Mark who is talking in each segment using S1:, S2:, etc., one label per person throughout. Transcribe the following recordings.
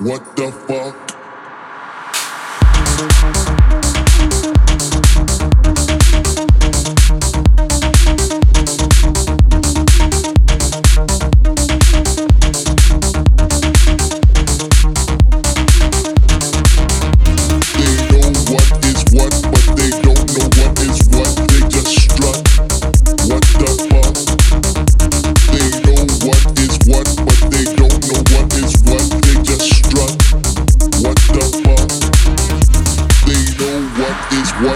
S1: What the fuck?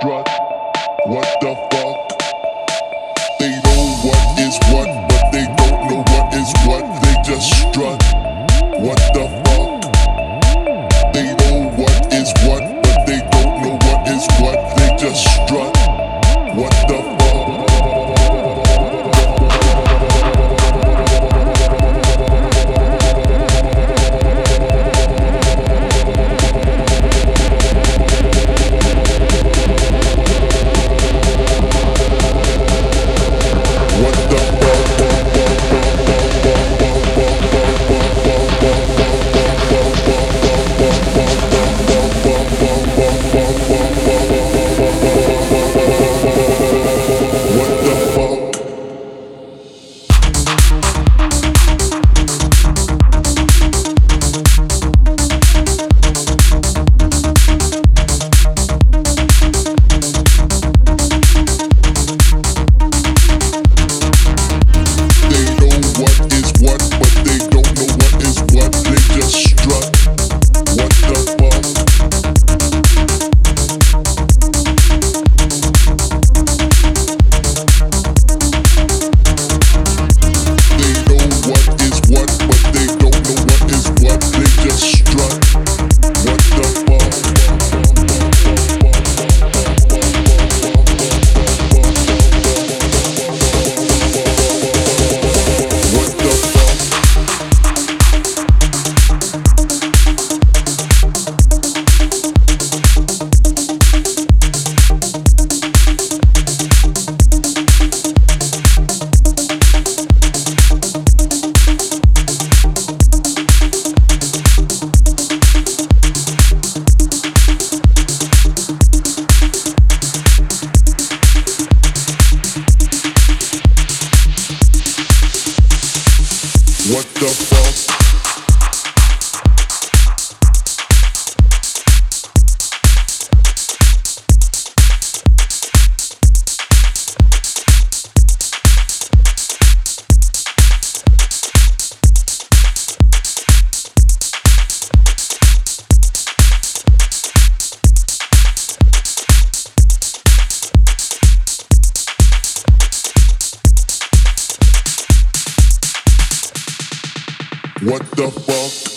S1: strut. What the fuck? What the fuck?